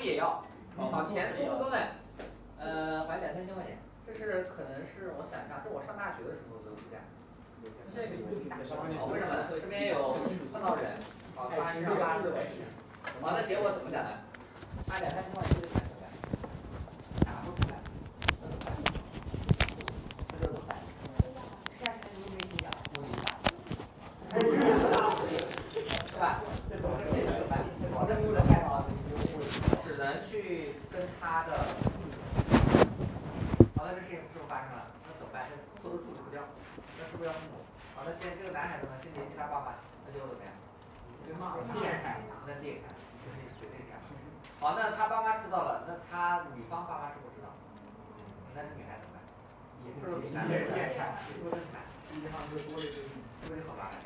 部也要，好，钱多不多呢？呃，还两三千块钱，这是可能是我想一下，这我上大学的时候的物价。为什么呢？这边有碰到人，好，发生上八十块钱，完了结果怎么讲呢？按两三千块钱就看出来，拿不出来，这就是怎么办？现在又没你讲，我给你打，是吧？这怎么办？保证不能盖房，只能去跟他的，好了，这事情是不是发生了？那怎么那偷偷处理不掉，那是不是要父母？好，那现在这个男孩子呢，先联系他爸爸，那就怎么样？那裂开，就是绝对这样。好，那他爸妈知道了，那他女方爸妈是不知道，那这女孩怎么办？也是男的裂开，说的是男，实际上是多的就是，不是好办了，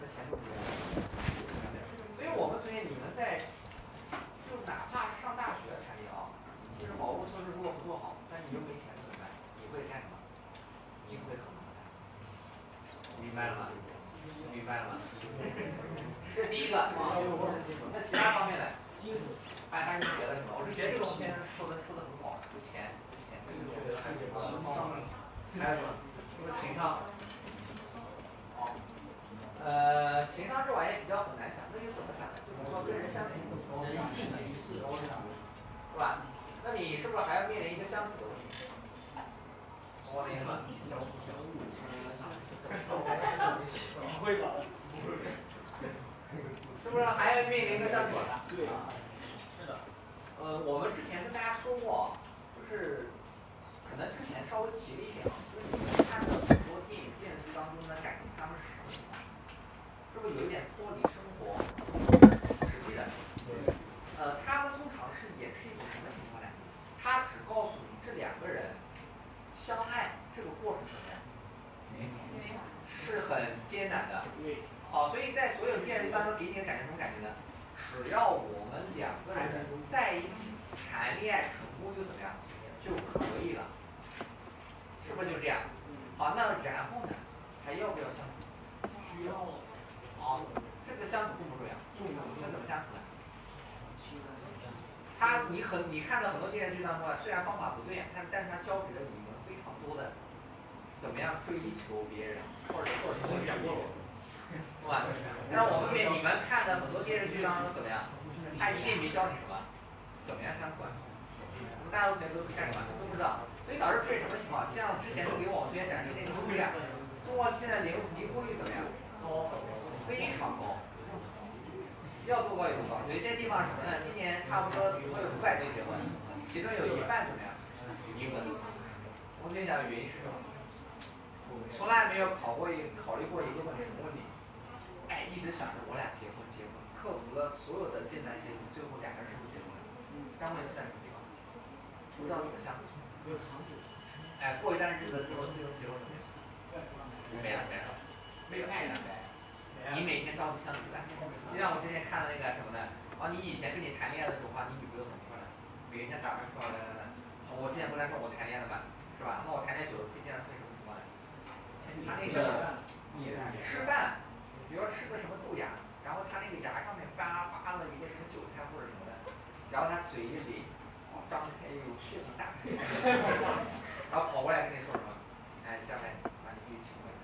这钱都不要。所以我们同学，你们在，就哪怕是上大学谈恋爱啊，就是保护措施如果不做好，但你又没钱怎么办？你会干什么？你会很麻烦。明白了。吗？明白了。吗？这是第一个，那其他方面呢？还还是学的什么？我是学这个东西说的说的很好，有钱，有钱，这个学的还是情商，还有什么？就是情商。好，呃，情商这玩意比较很难讲，那就怎么讲呢？就比如说跟人相处，人性的一是吧？那你是不是还要面临一个相处的问题？我的意思。不会吧？是不是还要面临一个相处？对。是的。呃，我们之前跟大家说过，就是可能之前稍微提了一点啊，就是你们看到很多电影电视剧当中的感情，他们是什么情况？是不是有一点脱离生活实际的？对。呃，他们通常是演是一种什么情况呢？他只告诉你这两个人相爱这个过程怎么样？是很艰难的。对。好，所以在所有电视剧当中给你的感觉什么感觉呢？只要我们两个人在一起谈恋爱成功就怎么样就可以了，是不是就这样？好，那然后呢？还要不要相处？需要。好，这个相处重不重要？重要。那怎么相处呢？他，你很，你看到很多电视剧当中啊，虽然方法不对，但但是他教给了你们非常多的，怎么样？追求别人，或者或者怎么想过我，是吧？但是我们面你们看的很多电视剧当中怎么样？他一定没教你什么，怎么样相处啊？我们大多同学都是干什么？都不知道，所以导致出现什么情况？像之前都给我们同学展示那个数据啊，中国现在离离婚率怎么样？高，非常高。要多高有多高，有一些地方什么呢？今年差不多比如说有五百对结婚，其中有一半怎么样？离婚。我们想原因是什么？从来没有考过一考虑过一个问题什么问题？哎，一直想着我俩结婚结婚，克服了所有的艰难险阻，最后两个人是不是结婚了？但问题出在什么地方？不知道怎么相处。没有长久。哎，过一段日子之后，最后结婚怎么样？没了没了，没有爱了。你每天朝夕相处的，就像我之前看的那个什么呢？啊，你以前跟你谈恋爱的时候，话你女朋友很漂亮，每天打扮漂漂亮亮的。我之前不来说我谈恋爱了嘛，是吧？那我谈恋爱久了，会经常出现什么情况呢？他那个你吃饭，比如说吃个什么豆芽，然后他那个牙上面扒扒了一个什么韭菜或者什么的，然后他嘴一咧，张开有血很大，然后跑过来跟你说什么？哎，下面把你弟请过来。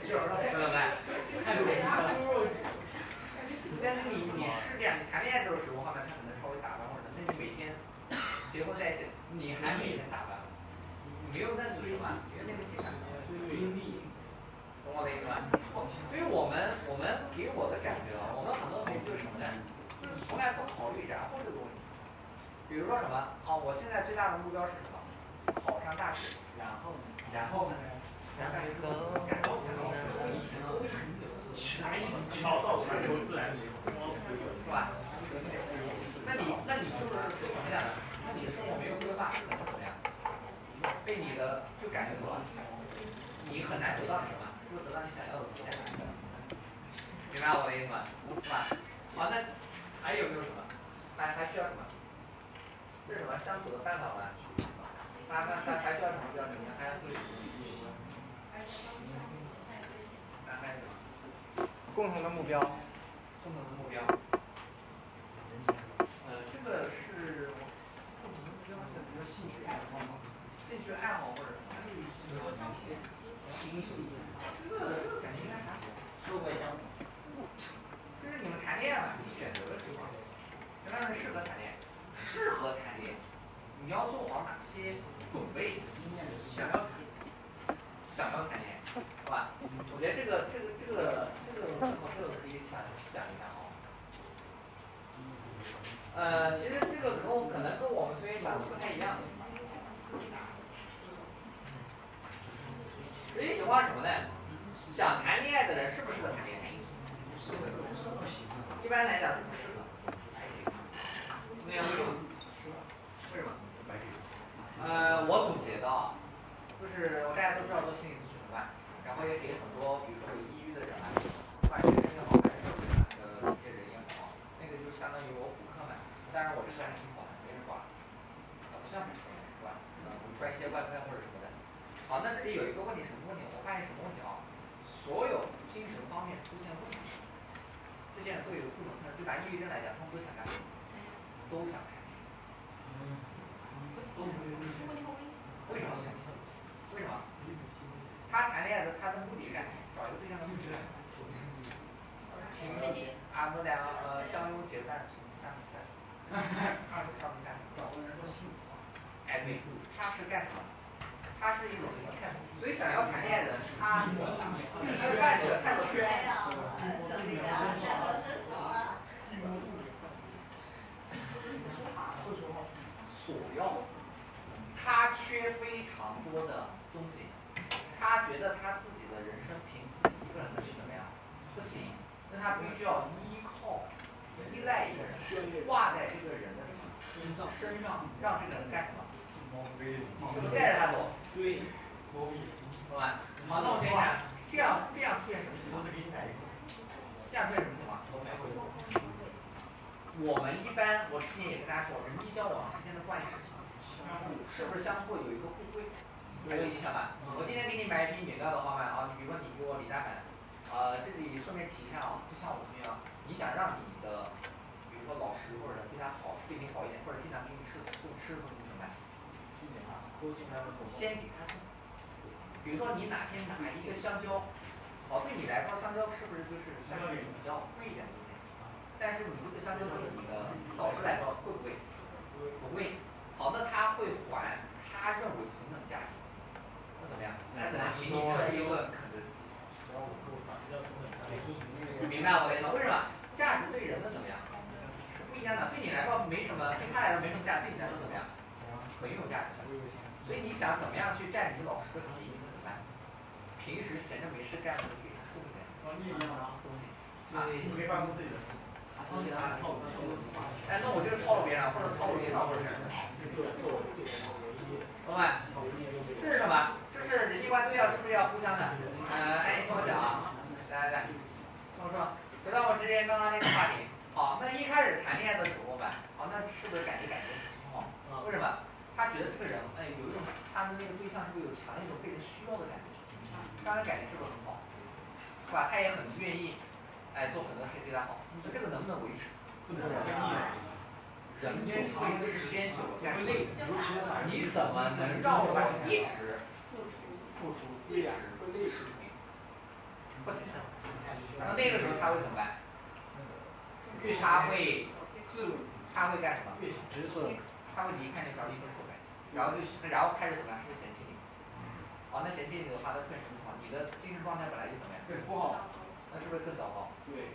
朋友们，但是你你是这样，你谈恋爱这个时候，话呢，他可能稍微打扮或者，那你每天结婚在一起，你还每天打扮没有那个什么，没有那个精神，精力，懂我的意思吧？所以我们我们给我的感觉啊，我们很多同学就是什么呢？就是从来不考虑然后这个问题。比如说什么？哦，我现在最大的目标是什么？考上大学，然后呢？然后呢？然后呢？桥到船头自然直，是吧？那你那你就是怎么讲呢？那你生活没有规划，可能怎么样？被你的就感觉到你很难得到什么，就得到你想要的不在，明白我的意思吗？是吧？好、那还有没有什么？还还需要什么？这是什么相处的办法吗？还还还还需要什么？需要什么？还会什么？还要什么？共同的目标。共同的目标。呃，这个是共同的目标，是比较兴趣爱好吗？兴趣爱好或者什么，兴趣，感觉应该还好，社会相处，就是你们谈恋爱嘛，你选择的时候，什么样的适合谈恋爱？适合谈恋爱，你要做好哪些准备？想要谈，想要谈恋，好吧？我觉得这个这个这个这个这个可以讲讲一下哦。呃，其实这个和可能跟我们同学想的不太一样。你喜欢什么呢？想谈恋爱的人适不适合谈恋爱？一般来讲是不适合。为什么？为什么？呃，我总结的，就是我大家都知道做心理咨询的吧，然后也给很多，比如说有抑郁的人啊，不管是学生也好，还是社会上的一些人也好，那个就相当于我补课嘛。当然我这个还挺好的，没人管，不像是是吧？嗯，赚一些外快或者什么的。好，那这里有一个问题，什么？发现什么问题啊？所有精神方面出现问题，这些人都有共同特征，就拿抑郁症来讲，他们都想干嘛？都想谈恋爱。都想谈恋爱。为什么？为什么？他谈恋爱的他的目的是干什么？找一个对象的目的是干什么？平时俺们俩呃相拥结伴从下面下。二次上面下去。找个人说幸福。哎对，他是干什么？他是一种什么？所以想要谈恋爱的人，他他的伴侣的态度是。所要，他缺非常多的东西，他觉得他自己的人生凭自己一个人能去怎么样？不行，那他必须要依靠、依赖一个人，挂在这个人的，身上让这个人干什么？带着他走？对，好吧？好，那我先讲，这样这样出现什么情况？这样出现什么情况？我们一般，我之前也跟大家说，人际交往之间的关系是什么？是不是相互有一个互惠？还有影响吧？我今天给你买一瓶饮料的话嘛，啊，比如说你给我李大凡，呃，这里顺便提一下啊，就像我们一样，你想让你的，比如说老师或者对他好，对你好一点，或者经常给你吃送吃的东西？先给他送。比如说你哪天拿一个香蕉，哦，对你来说香蕉是不是就是相对比较贵一点的东西？但是你这个香蕉对你的老师来说贵不贵？不贵。好，那他会还他认为同等价值，那怎么样？那只能请你吃一顿肯德基。明白我的意思吗？为什么？价值对人的怎么样？是不一样的。对你来说没什么，对他来说没什么价值，对你来说怎么样？很有价值。所以你想怎么样去占你老师的便宜？怎么办？平时闲着没事干，给他送点东西。啊，没办公自己的。哎，那我就套路别人，或者套路领导或者什么。懂吗？这是什么？这是人际关系要是不是要互相的？呃，哎，你听我讲啊，来来来，听我说，回到我之前刚刚那个话题。好，那一开始谈恋爱的时候吧，好，那是不是感觉感觉很好？为什么？他觉得这个人，哎，有一种他的那个对象是不是有强烈一种被人需要的感觉？当然感觉是不是很好？是吧？他也很愿意。哎，做很多事对他好，那这个能不能维持？不能。人长时间久了会累，你怎么能让我一直付出付出一直会累？不行。那那个时候他会怎么办？他会他会干什么？他会离开你，找你分手呗。然后就然后开始怎么样？是不是嫌弃你？好，那嫌弃你的话，那出现什么情况？你的精神状态本来就怎么样？对，不好。那是不是更糟糕？对。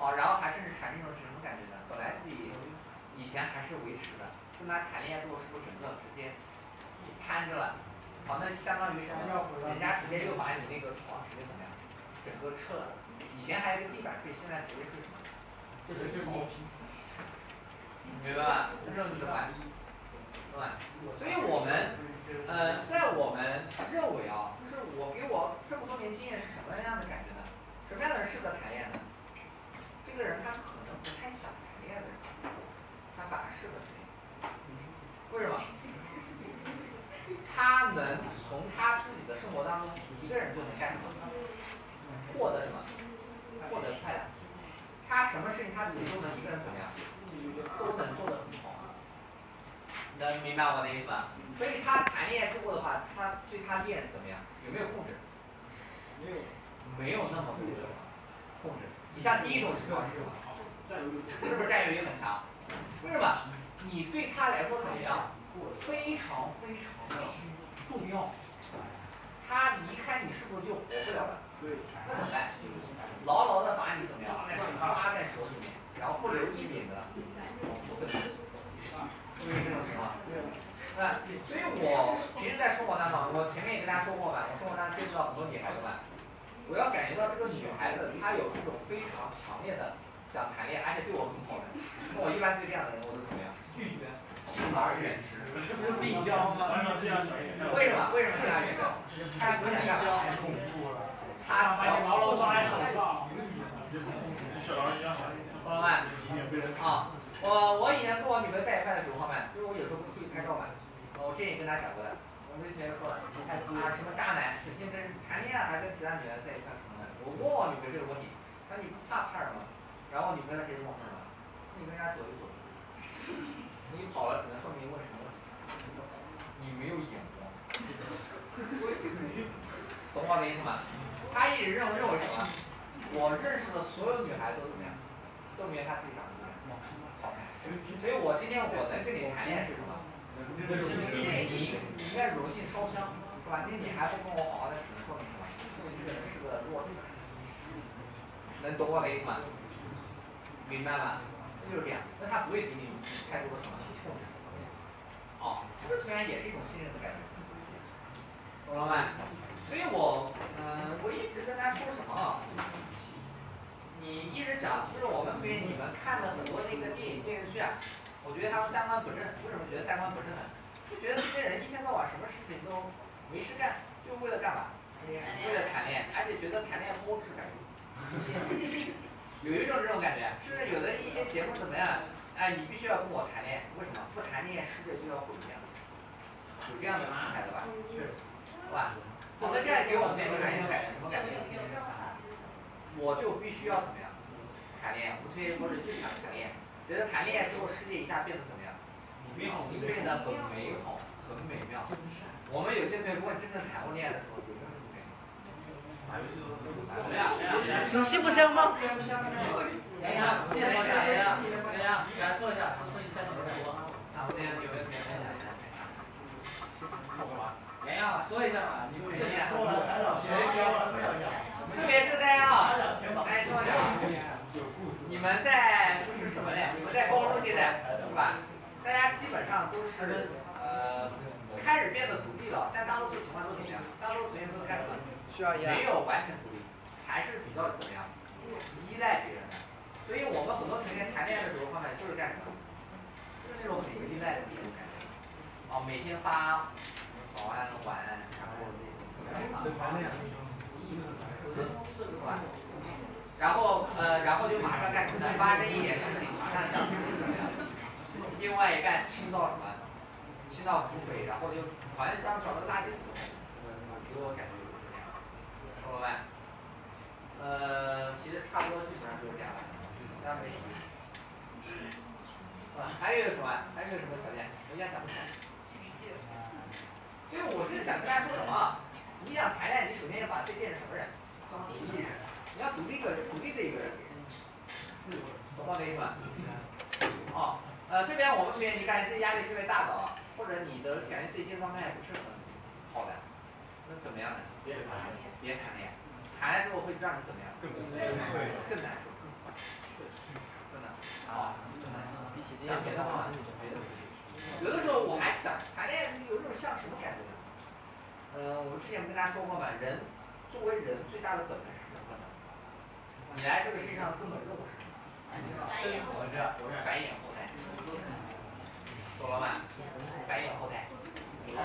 好，然后还甚至产生一种是什么感觉呢？本来自己以前还是维持的，跟他谈恋爱之后，是不是整个直接瘫着了？好，那相当于什么？人家直接又把你那个床直接怎么样？整个撤了。以前还有一个地板睡，现在直接睡什么？直接睡毛坯。明白吧？这是怎么办？对吧？所以我们呃，在我们认为啊，就是我给我这么多年经验是什么样的感觉呢？什么样的人适合谈恋爱呢？这个人他可能不太想谈恋爱的人，他反而适合谈恋爱。为什么？他能从他自己的生活当中，一个人就能干什么？获得什么？获得快乐。他什么事情他自己都能一个人怎么样？都能做得很好。能明白我的意思吧？所以他谈恋爱之后的话，他对他恋人怎么样？有没有控制？没有没有那么被动控制。你像第一种情况是什么？是不是占有欲很强？为什么？你对他来说怎么样？非常非常的重要。他离开你是不是就活不了了？那怎么办？牢牢的把你怎么样？抓在手里面，然后不留一点的不分。就是这种情况？那所以我平时在生活当中，我前面也跟大家说过嘛，我生活当中接触到很多女孩子嘛，我要感觉到这个女孩子她有这种非常强烈的想谈恋爱，而且对我很好的，那我一般对这样的人我都怎么样？拒绝，敬而远之。这不是病娇吗？为什么？为什么敬而远之？他不想干嘛？他把你牢牢抓在手上。朋友们，啊，我我以前跟我女朋友在一块的时候嘛，因为我有时候不出去拍照嘛，我之前也跟她讲过的，我之前就说了，啊什么渣男，整天跟谈恋爱还跟其他女的在一块什么的，我问我女朋友这个问题，她说你怕怕什么？然后我女朋友她直接跟我什么？你跟人家走一走，你跑了只能说明问什么？你没有眼光。懂我的意思吗？他一直认为认为什么？我认识的所有女孩都怎么样？都没有他自己长得怎么样？好看。所以我今天我能跟你谈恋爱是什么？你你应该荣幸烧香，是吧？那你还不跟我好好的只能说明什么？说明这个人是个弱智。能懂我的意思吗？明白吗？那就是这样，那他不会给你太多的什么控制。哦，这个突然也是一种信任的感觉。懂了吗？所以我，嗯，我一直跟他说什么啊？你一直想，就是我们推你们看的很多那个电影电视剧啊，我觉得他们三观不正。为什么觉得三观不正呢？就觉得这些人一天到晚什么事情都没事干，就为了干嘛？为了谈恋爱，而且觉得谈恋爱不是感觉。有一种这种感觉，甚至有的一些节目怎么样？哎，你必须要跟我谈恋爱，为什么？不谈恋爱世界就要毁灭。有这样的心态的吧？是吧？否则这样给我们传一种感觉，什么感觉？我就必须要怎么样？谈恋爱，我们推说是最想谈恋爱，觉得谈恋爱之后世界一下变得怎么样？变得很美好，很美妙。我们有些同学问真正谈过恋爱的时候，有没有这种感觉？怎么样？香不香吗？哎呀，介绍一下，哎呀，哎呀，来说一下，说说一下你的感受。啊，我这边有没有同学分享一下？来呀，说一下嘛，你特别是大家啊，哎听我讲，你们在就是什么嘞？你们在高中阶段，是吧？大家基本上都是呃开始变得独立了，但大多数情况都怎么样？大多数同学都干什么？需要没有完全独立，还是比较怎么样？依赖别人的。所以我们很多同学谈恋爱的时候，方面就是干什么？就是那种很依赖的那种感觉。哦，每天发。早安，晚安，然后然后呃，然后就马上干什么呢？发生一点事情，马上想自己怎么样？另外一半倾到什么？倾到湖北，然后就好像专门找个垃圾桶，给我感觉就是这样，懂了没？呃，其实差不多基本上就是这样了，这样没什么。啊，还有什么？还有什么条件？我现在想不起来。所以我是想跟大家说什么？你想谈恋爱，你首先要把自己变成什么人？独立人。你要独立个独立的一个人，懂我的意思吗？哦，呃，这边我们同学，你感觉自己压力特别大的啊，或者你的感觉最近状态不是很好的，那怎么样呢？别谈恋爱。别谈恋爱，谈了之后会让你怎么样？更难受。更难受。真的。啊。想别的话，别的。有的时候我还想谈恋爱，有一种像什么感觉呢？嗯，我们之前不跟大家说过嘛，人作为人最大的本能是什么呢？你来这个世界上的根本任务是什么？生活着，繁衍后代。懂了吗？繁衍后代。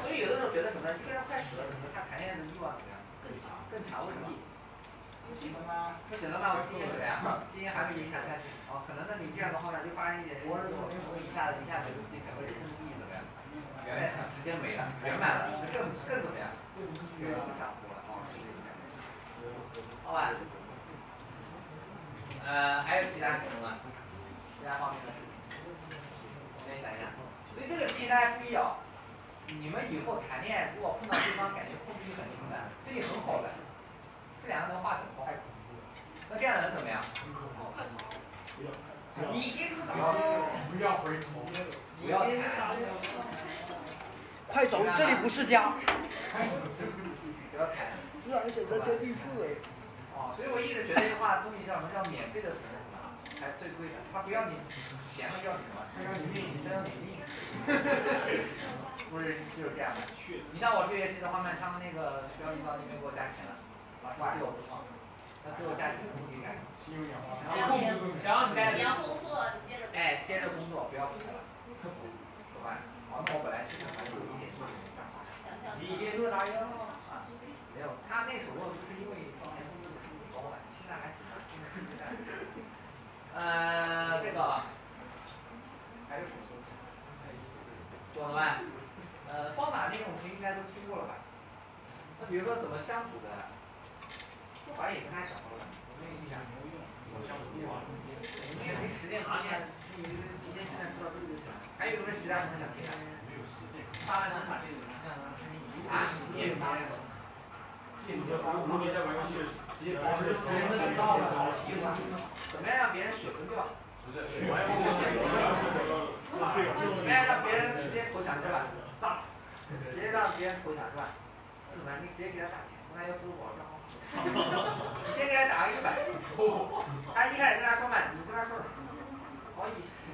所以有的时候觉得什么呢？一个人快死了，可能他谈恋爱的欲望怎么样？更强，更强，为什么？不行了吗？不行了吗？我基因怎么样？基因还没影响下去。哦，可能那你这样的话呢，就发生一点事情，一下子一下子自己整个人生意义怎么样？原来直接没了，圆满了，那更更怎么样？更不想。好吧。呃，还有其他什么吗？其他方面的事情？先想一下。所以这个提醒大家注意啊，你们以后谈恋爱，如果碰到对方感觉控制欲很强的，对你很好的。这两个人画等号，那这样的人怎么样？你给不要不要回头，不要谈，快走，这里不是家。不要抬。自然选择接地四。哦，所以我一直觉得一句话东西叫什么叫免费的词是什么？才最贵的，他不要你钱，他要你什么？他要你命，他要你命。不是就是这样的。你像我这学期的话呢，他们那个学校领导那边给我加钱了，老师对我不错，他对我加钱我给改。然后，只要你在你要工作，你接着。哎，接着工作，不要补了。好吧？哦，那我本来是想还有一点就是干嘛？你接住哪样？啊，没有，他那时候就是因为当年工资不高的，现在还行，现在现在。呃，这个还是懂了吧？呃，方法那种我们应该都听过了吧？那比如说怎么相处的，说白了也跟他讲过了，有没有印象？怎么相处啊？因为没实践出现，你今天现在知道这个就行了。还有什么其他很想听的？没有实践。发完能把这个啊？实践啥呀？你说打五你在玩游戏，直接保持时间怎么样让别人血崩掉？不是，怎么样让别人直接投降是吧？杀直接让别人投降是吧？那怎么办？你直接给他打钱，问他要支付宝账号。你先给他打个一百，他一开始跟他说嘛，你跟他说什么？哦，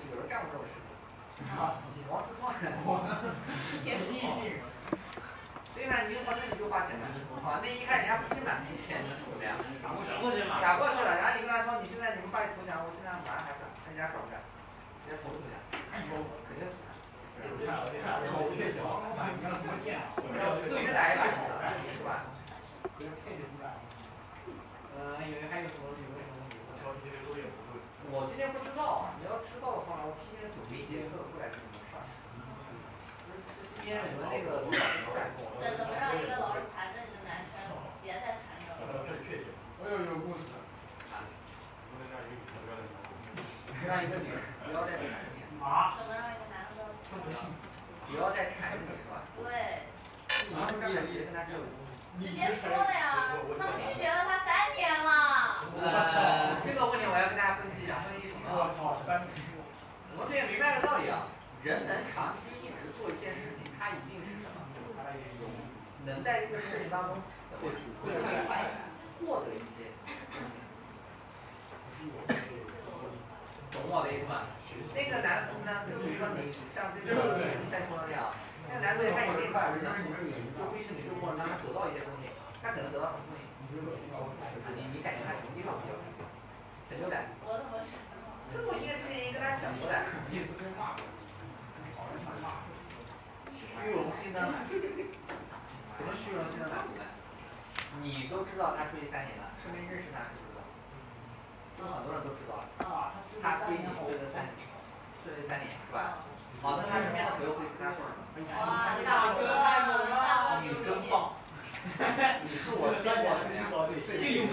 有人干过这种事。王思聪。对嘛，你就花那你就花钱了，啊，那一开始人家不信嘛，你钱怎么样？打过去了，打过去了，然后你跟他说，你现在你们发起投降，我现在马上还转，人家爽不爽？人家投不投降？肯定投。我确实，最来一把是吧？呃，有还有什么有没有什么？我今天不知道啊，你要知道的话，我提前准备一节课过来怎么让一个老是缠着你的男生别再缠着了？我有一个故事。让一个女不要再缠着你。啊？怎么让一个男的？不要再缠着你是吧？对。你们刚才直接跟他讲。直接说了呀，他拒绝了他三年了。呃，这个问题我要跟大家分析一下，分析什么？我们也明白个道理啊，人能长期一直做一件事情，他一定是什么？能在这个事情当中获取获得获得一些。懂我的意思吗？那个男男，比如说你像这个你先说的那样，那个男同学他有这块，能从你做微信的这个过程当中得到一些东西，他可能得到什么东西？你你感觉他什么地方比较？成就感？我怎么是？这我一个之前跟他讲过的。虚荣心的满足。什么虚荣心的满足？你都知道他出去三年了，身边认识他是不知道？这很多人都知道了。他追你追了三年，追了三年是吧？好，那他身边的朋友会跟他说什么？哇，大哥太猛了！你真棒！你是我见过最最最？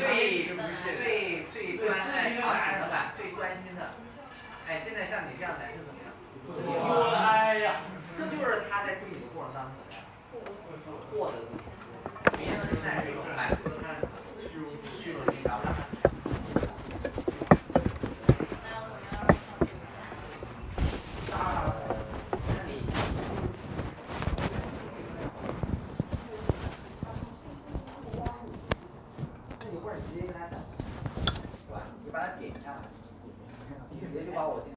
最最最最专爱长情的吧，最专心的。哎，现在像你这样男生怎么样？哎呀，这就是他在追你的过程当中怎么样？获得东西。别人在这种满足他的虚荣虚荣心，